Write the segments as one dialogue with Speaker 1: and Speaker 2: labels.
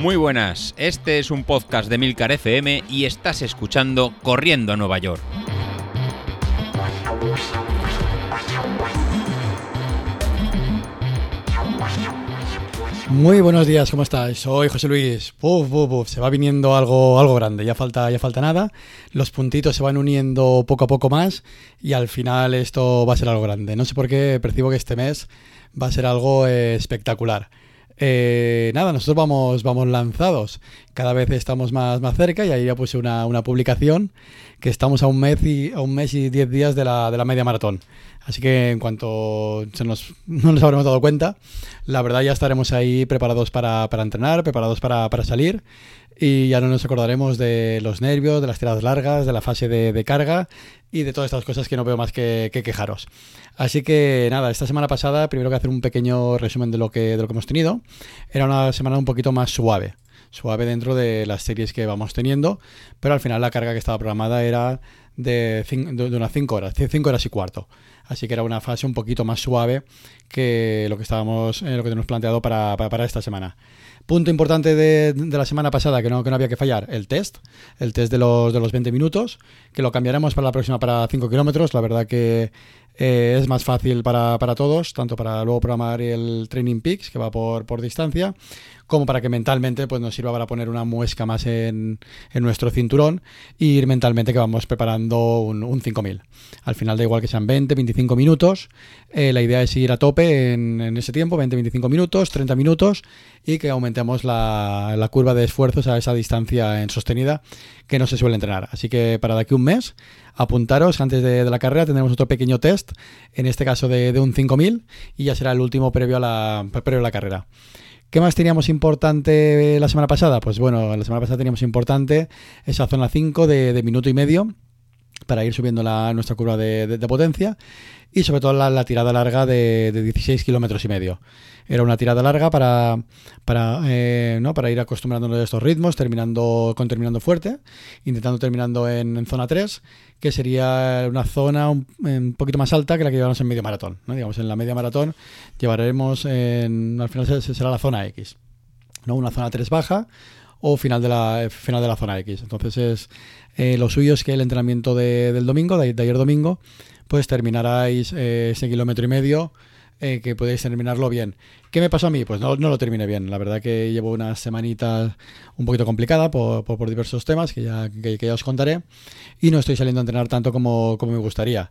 Speaker 1: Muy buenas, este es un podcast de Milcar FM y estás escuchando Corriendo a Nueva York.
Speaker 2: Muy buenos días, ¿cómo estáis? Soy José Luis. Se va viniendo algo, algo grande, ya falta, ya falta nada. Los puntitos se van uniendo poco a poco más y al final esto va a ser algo grande. No sé por qué percibo que este mes va a ser algo eh, espectacular. Eh, nada, nosotros vamos, vamos lanzados. Cada vez estamos más, más cerca y ahí ya puse una, una publicación que estamos a un mes y, a un mes y diez días de la, de la media maratón. Así que en cuanto se nos, no nos habremos dado cuenta, la verdad ya estaremos ahí preparados para, para entrenar, preparados para, para, salir y ya no nos acordaremos de los nervios, de las tiradas largas, de la fase de, carga y de todas estas cosas que no veo más que, que, quejaros. Así que nada, esta semana pasada, primero que hacer un pequeño resumen de lo que, de lo que hemos tenido, era una semana un poquito más suave suave dentro de las series que vamos teniendo, pero al final la carga que estaba programada era de, de, unas 5 horas, 5 horas y cuarto. Así que era una fase un poquito más suave que lo que estábamos, eh, lo que tenemos planteado para, para esta semana. Punto importante de, la semana pasada que no, que no había que fallar, el test, el test de los, de los 20 minutos, que lo cambiaremos para la próxima para 5 kilómetros. La verdad que eh, es más fácil para, para, todos, tanto para luego programar el Training Peaks, que va por, por distancia, como para que mentalmente pues, nos sirva para poner una muesca más en, en nuestro cinturón y ir mentalmente que vamos preparando un, un 5000. Al final da igual que sean 20, 25 minutos, eh, la idea es ir a tope en, en ese tiempo, 20, 25 minutos, 30 minutos, y que aumentemos la, la, curva de esfuerzos a esa distancia en sostenida que no se suele entrenar. Así que para de aquí un mes, apuntaros, antes de, de la carrera tendremos otro pequeño test, en este caso de, de un 5000, y ya será el último previo a la, previo a la carrera. ¿Qué más teníamos importante la semana pasada? Pues bueno, la semana pasada teníamos importante esa zona 5 de, de minuto y medio para ir subiendo la, nuestra curva de, de, potencia y sobre todo la, tirada larga de, de 16 kilómetros y medio. Era una tirada larga para, para, eh, ¿no? para ir acostumbrándonos a estos ritmos, terminando con terminando fuerte, intentando terminando en, en, zona 3, que sería una zona un, un, poquito más alta que la que llevamos en medio maratón. ¿no? Digamos, en la media maratón llevaremos, en, al final será la zona X, ¿no? una zona 3 baja o final de la, final de la zona X. Entonces es eh, lo suyo es que el entrenamiento de, del domingo, de, ayer domingo, pues terminaráis eh, ese kilómetro y medio eh, que podéis terminarlo bien. ¿Qué me pasó a mí? Pues no, no, lo terminé bien. La verdad que llevo unas semanitas un poquito complicada por, por, diversos temas que ya, que, ya os contaré y no estoy saliendo a entrenar tanto como, como me gustaría.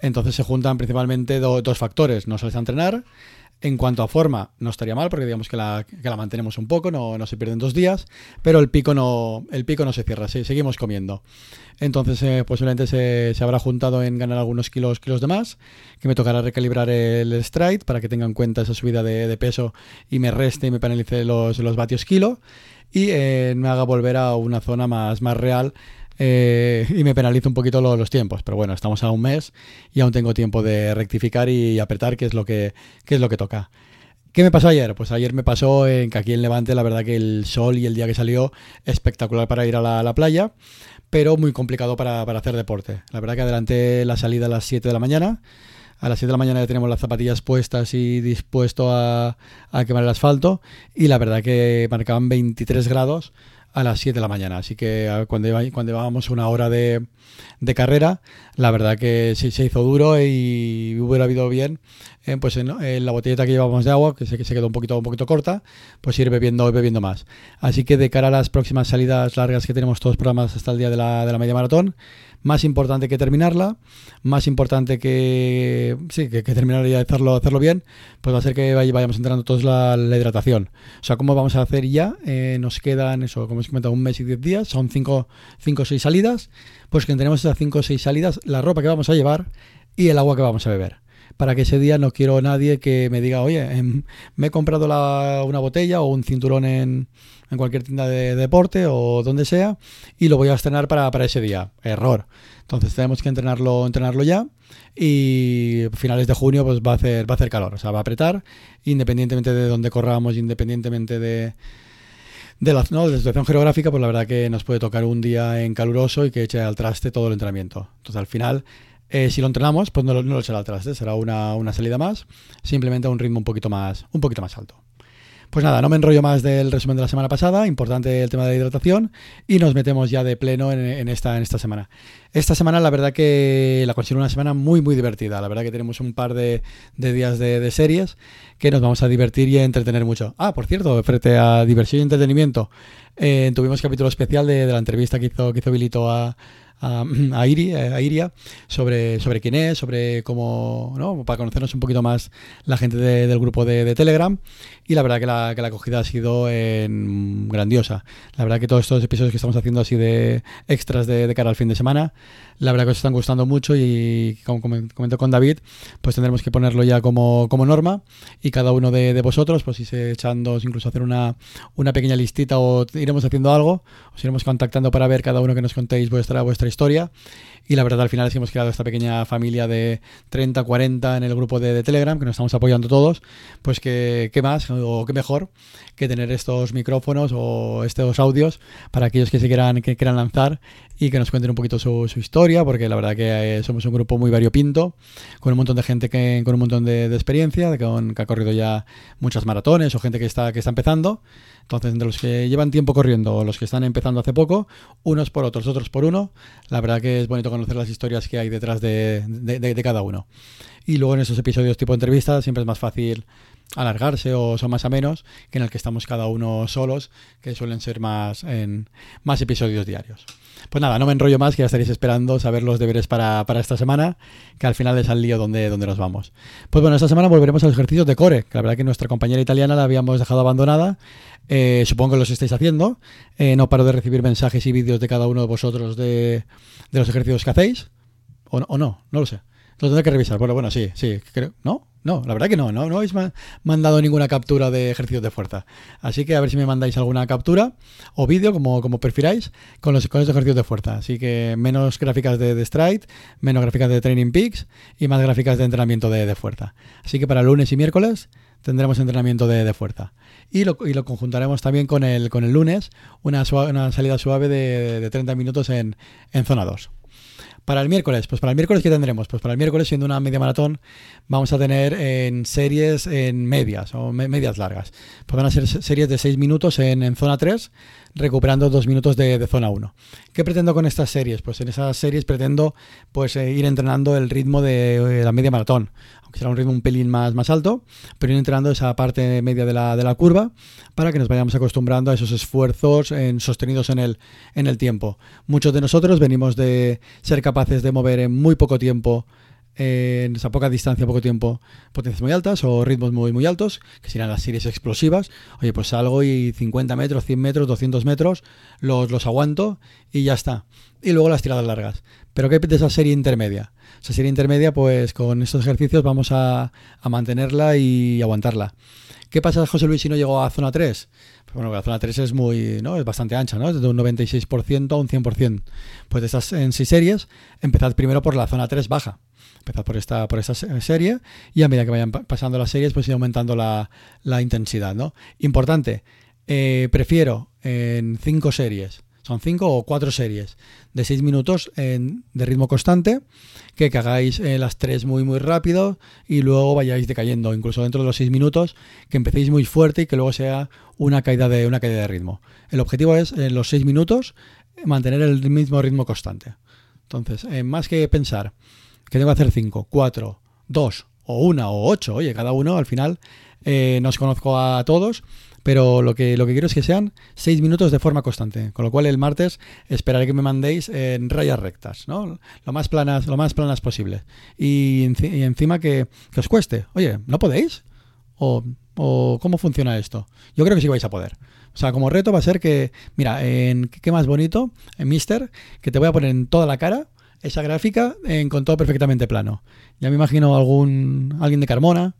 Speaker 2: Entonces se juntan principalmente do, dos factores. No sales a entrenar. En cuanto a forma, no estaría mal porque digamos que la, mantenemos un poco, no, se pierden dos días, pero el pico no, el pico no se cierra, seguimos comiendo. Entonces eh, posiblemente se, habrá juntado en ganar algunos kilos, kilos de más, que me tocará recalibrar el stride para que tenga en cuenta esa subida de, peso y me reste y me penalice los, vatios kilo y eh, me haga volver a una zona más real eh, y me penalizo un poquito lo, los tiempos. Pero bueno, estamos a un mes y aún tengo tiempo de rectificar y apretar, que es lo que, que, es lo que toca. ¿Qué me pasó ayer? Pues ayer me pasó en que aquí en Levante, la verdad que el sol y el día que salió, espectacular para ir a la, a la playa, pero muy complicado para, para, hacer deporte. La verdad que adelanté la salida a las 7 de la mañana. A las 7 de la mañana ya tenemos las zapatillas puestas y dispuesto a, a quemar el asfalto. Y la verdad que marcaban 23 grados a las 7 de la mañana. Así que cuando, iba, cuando llevábamos una hora de, de, carrera, la verdad que sí se hizo duro y hubiera habido bien, eh, pues en, en, la botellita que llevábamos de agua, que se, que se quedó un poquito, un poquito corta, pues ir bebiendo, bebiendo más. Así que de cara a las próximas salidas largas que tenemos todos programas hasta el día de la, de la media maratón, más importante que terminarla, más importante que sí, que, que terminar y hacerlo, hacerlo bien, pues va a ser que vayamos entrando todos la, hidratación. O sea, ¿cómo vamos a hacer ya? Eh, nos quedan eso, como os he comentado, un mes y diez días, son cinco o seis salidas, pues que tenemos esas cinco o seis salidas, la ropa que vamos a llevar y el agua que vamos a beber para que ese día no quiero nadie que me diga, oye, eh, me he comprado una botella o un cinturón en, en cualquier tienda de deporte o donde sea y lo voy a estrenar para, para ese día. Error. Entonces tenemos que entrenarlo, entrenarlo ya y finales de junio pues va a hacer, va a hacer calor, o sea, va a apretar independientemente de donde corramos, independientemente de de la, ¿no? de la situación geográfica, pues la verdad que nos puede tocar un día en caluroso y que eche al traste todo el entrenamiento. Entonces al final eh, si lo entrenamos, pues no, no lo al traste, será una, una, salida más, simplemente a un ritmo un poquito más, un poquito más alto. Pues nada, no me enrollo más del resumen de la semana pasada, importante el tema de la hidratación, y nos metemos ya de pleno en, esta, en esta semana. Esta semana la verdad que la considero una semana muy muy divertida, la verdad que tenemos un par de, días de, series que nos vamos a divertir y a entretener mucho. Ah, por cierto, frente a diversión y entretenimiento, eh, tuvimos capítulo especial de, la entrevista que hizo, que hizo Bilito a, a, a, Iria sobre, sobre quién es, sobre cómo, ¿no? para conocernos un poquito más la gente del grupo de, Telegram. Y la verdad que la, que la acogida ha sido grandiosa. La verdad que todos estos episodios que estamos haciendo así de extras de, cara al fin de semana, la verdad que os están gustando mucho y como comento con David, pues tendremos que ponerlo ya como, como norma y cada uno de, vosotros, pues irse echando, incluso hacer una, una pequeña listita o iremos haciendo algo, os iremos contactando para ver cada uno que nos contéis vuestra, vuestra historia. Y la verdad, al final es que hemos creado esta pequeña familia de 30, 40 en el grupo de, Telegram, que nos estamos apoyando todos. Pues que, qué más o qué mejor que tener estos micrófonos o estos audios para aquellos que se quieran, que quieran lanzar y que nos cuenten un poquito su, historia, porque la verdad que eh, somos un grupo muy variopinto, con un montón de gente que, con un montón de, experiencia, que, que ha corrido ya muchas maratones o gente que está, que está empezando. Entonces, entre los que llevan tiempo corriendo o los que están empezando hace poco, unos por otros, otros por uno, la verdad que es bonito conocer las historias que hay detrás de, cada uno. Y luego en esos episodios tipo entrevistas siempre es más fácil alargarse o son más a menos que en el que estamos cada uno solos, que suelen ser más en más episodios diarios. Pues nada, no me enrollo más, que ya estaréis esperando saber los deberes para, esta semana, que al final es al lío donde, donde nos vamos. Pues bueno, esta semana volveremos a los ejercicios de core, que la verdad que nuestra compañera italiana la habíamos dejado abandonada. Eh, supongo que los estáis haciendo. Eh, no paro de recibir mensajes y vídeos de cada uno de vosotros de, los ejercicios que hacéis. O, o no, no lo sé. Lo tendré que revisar. Bueno, bueno, sí, sí, creo. ¿No? No, la verdad que no, no, no habéis mandado ninguna captura de ejercicios de fuerza. Así que a ver si me mandáis alguna captura o vídeo, como, como prefiráis, con los, con ejercicios de fuerza. Así que menos gráficas de, de Stride, menos gráficas de Training Peaks y más gráficas de entrenamiento de, fuerza. Así que para lunes y miércoles tendremos entrenamiento de, fuerza. Y lo, y lo, conjuntaremos también con el, con el lunes, una, una salida suave de, de 30 minutos en, en zona 2. Para el miércoles, pues para el miércoles, ¿qué tendremos? Pues para el miércoles, siendo una media maratón, vamos a tener en series en medias o medias largas. Pues van ser series de 6 minutos en, zona 3, recuperando 2 minutos de, zona 1. ¿Qué pretendo con estas series? Pues en esas series pretendo pues, eh, ir entrenando el ritmo de, la media maratón aunque será un ritmo un pelín más, más alto, pero ir entrenando esa parte media de la, de la curva para que nos vayamos acostumbrando a esos esfuerzos en, sostenidos en el, en el tiempo. Muchos de nosotros venimos de ser capaces de mover en muy poco tiempo en esa poca distancia, poco tiempo, potencias muy altas o ritmos muy, muy altos, que serían las series explosivas. Oye, pues salgo y 50 metros, 100 metros, 200 metros, los, los aguanto y ya está. Y luego las tiradas largas. Pero ¿qué de esa serie intermedia? Esa serie intermedia, pues con estos ejercicios vamos a, mantenerla y aguantarla. ¿Qué pasa, José Luis, si no llegó a zona 3? Pues bueno, la zona 3 es muy, ¿no? Es bastante ancha, ¿no? Es de un 96% a un 100%. Pues de estas en seis series, empezad primero por la zona 3 baja. Empezad por esta, por esta serie y a medida que vayan pasando las series, pues ir aumentando la, intensidad, ¿no? Importante, eh, prefiero en cinco series son cinco o cuatro series de seis minutos en, de ritmo constante, que, hagáis eh, las tres muy muy rápido y luego vayáis decayendo, incluso dentro de los seis minutos, que empecéis muy fuerte y que luego sea una caída de, una caída de ritmo. El objetivo es en los seis minutos mantener el mismo ritmo constante. Entonces, eh, más que pensar que tengo que hacer cinco, cuatro, dos o una o ocho, oye, cada uno al final eh, nos conozco a todos pero lo que, lo que quiero es que sean seis minutos de forma constante, con lo cual el martes esperaré que me mandéis en rayas rectas, ¿no? Lo más planas, lo más planas posible. Y, encima que, os cueste. Oye, ¿no podéis? O, cómo funciona esto? Yo creo que sí vais a poder. O sea, como reto va a ser que, mira, en qué más bonito, en Mister, que te voy a poner en toda la cara esa gráfica en, con todo perfectamente plano. Ya me imagino algún alguien de Carmona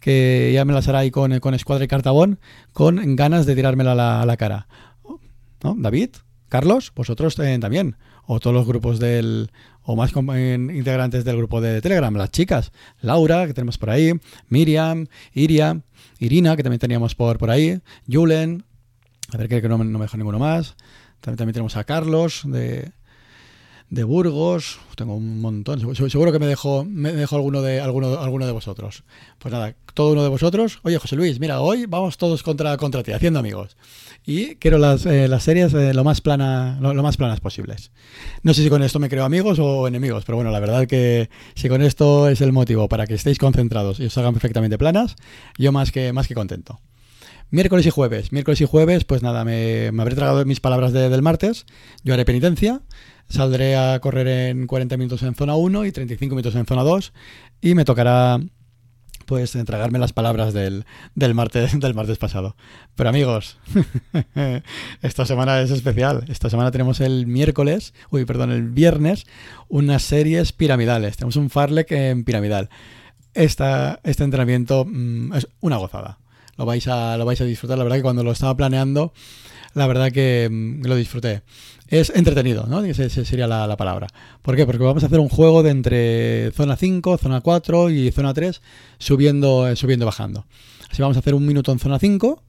Speaker 2: que ya me las hará ahí con, con Escuadra y Cartabón, con ganas de tirármela a la, cara. ¿No? David, Carlos, vosotros también, o todos los grupos del, o más integrantes del grupo de Telegram, las chicas, Laura, que tenemos por ahí, Miriam, Iria, Irina, que también teníamos por, por ahí, Julen, a ver, que no, no me dejo ninguno más. También, también tenemos a Carlos de, de Burgos, tengo un montón, seguro que me dejo, me dejo alguno de alguno, alguno de vosotros. Pues nada, todo uno de vosotros. Oye, José Luis, mira, hoy vamos todos contra, contra ti, haciendo amigos. Y quiero las, eh, las series eh, lo, más plana, lo, más planas posibles. No sé si con esto me creo amigos o enemigos, pero bueno, la verdad que si con esto es el motivo para que estéis concentrados y os hagan perfectamente planas, yo más que, más que contento. Miércoles y jueves. Miércoles y jueves, pues nada, me, habré tragado mis palabras del martes. Yo haré penitencia. Saldré a correr en 40 minutos en zona 1 y 35 minutos en zona 2. Y me tocará pues entregarme las palabras del, del, martes, del martes pasado. Pero amigos, esta semana es especial. Esta semana tenemos el miércoles, uy, perdón, el viernes, unas series piramidales. Tenemos un Farlek en piramidal. Esta, este entrenamiento mm, es una gozada lo vais a, lo vais a disfrutar. La verdad que cuando lo estaba planeando, la verdad que mm, lo disfruté. Es entretenido, ¿no? Esa sería la, palabra. ¿Por qué? Porque vamos a hacer un juego de entre zona 5, zona 4 y zona 3, subiendo, eh, subiendo bajando. Así vamos a hacer un minuto en zona 5,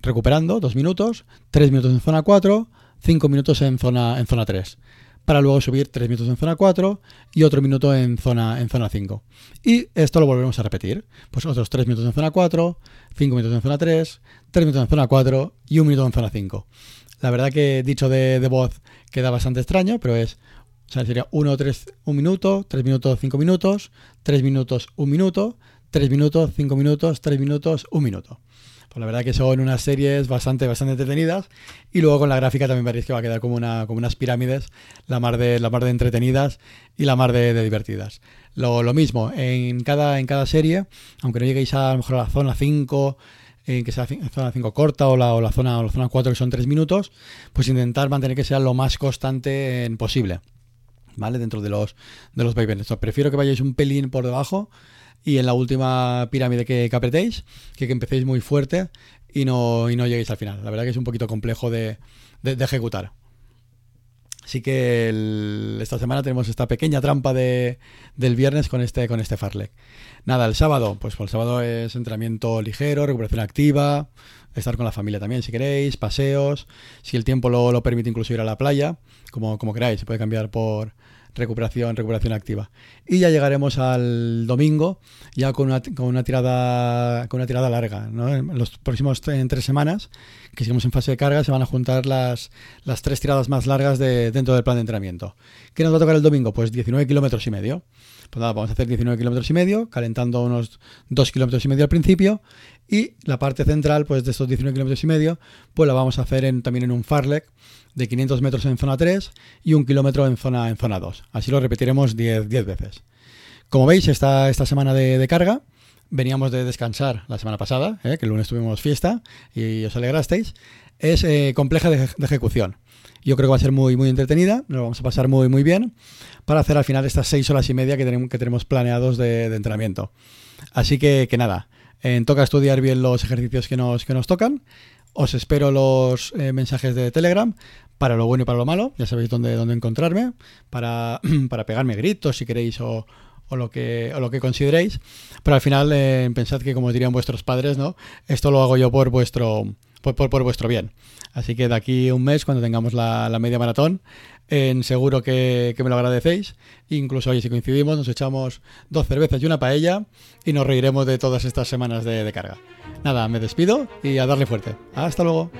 Speaker 2: recuperando, dos minutos, tres minutos en zona 4, cinco minutos en zona, en zona 3 para luego subir 3 minutos en zona 4 y otro minuto en zona, en zona 5. Y esto lo volvemos a repetir. Pues otros 3 minutos en zona 4, 5 minutos en zona 3, 3 minutos en zona 4 y un minuto en zona 5. La verdad que dicho de, voz queda bastante extraño, pero es, o sea, sería 1, 3, 1 minuto, 3 minutos, 5 minutos, 3 minutos, 1 minuto, 3 minutos, 5 minutos, 3 minutos, 1 minuto. Pues la verdad que son unas series bastante, bastante entretenidas. Y luego con la gráfica también veréis que va a quedar como, una, como unas pirámides, la mar de, la mar de entretenidas y la mar de, divertidas. Lo, lo, mismo, en cada, en cada serie, aunque no lleguéis a, lo mejor a la zona 5, que sea la zona 5 corta o la, o la, zona, o la zona 4 que son 3 minutos, pues intentar mantener que sea lo más constante posible. ¿Vale? Dentro de los, de los prefiero que vayáis un pelín por debajo y en la última pirámide que, apretéis, que, empecéis muy fuerte y no, y no lleguéis al final. La verdad que es un poquito complejo de, ejecutar. Así que esta semana tenemos esta pequeña trampa de, del viernes con este, con este Farlek. Nada, el sábado, pues el sábado es entrenamiento ligero, recuperación activa, estar con la familia también si queréis, paseos, si el tiempo lo, lo permite incluso ir a la playa, como, como queráis, se puede cambiar por, recuperación, recuperación activa. Y ya llegaremos al domingo, ya con una, con una tirada con una tirada larga. En los próximos tres semanas, que sigamos en fase de carga, se van a juntar las, las tres tiradas más largas de, dentro del plan de entrenamiento. ¿Qué nos va a tocar el domingo? Pues 19 kilómetros y medio. Pues nada, vamos a hacer 19 kilómetros y medio, calentando unos 2 kilómetros y medio al principio. Y la parte central, pues de estos 19 kilómetros y medio, pues la vamos a hacer en, también en un farlek de 500 metros en zona 3 y un kilómetro en zona, en zona 2. Así lo repetiremos 10, 10 veces. Como veis, esta, esta semana de, carga veníamos de descansar la semana pasada, ¿eh? que el lunes tuvimos fiesta y os alegrasteis, es eh, compleja de, ejecución. Yo creo que va a ser muy, muy entretenida, nos lo vamos a pasar muy, muy bien para hacer al final estas 6 horas y media que tenemos, que tenemos planeados de, entrenamiento. Así que, que nada, toca estudiar bien los ejercicios que nos, que nos tocan. Os espero los eh, mensajes de Telegram para lo bueno y para lo malo. Ya sabéis dónde, dónde encontrarme. Para, para pegarme gritos si queréis o, o lo que, o lo que consideréis. Pero al final eh, pensad que, como dirían vuestros padres, ¿no? Esto lo hago yo por vuestro, por, por, vuestro bien. Así que de aquí un mes, cuando tengamos la, la media maratón, en seguro que, que, me lo agradecéis. Incluso hoy, si coincidimos, nos echamos dos cervezas y una paella y nos reiremos de todas estas semanas de, de carga. Nada, me despido y a darle fuerte. Hasta luego.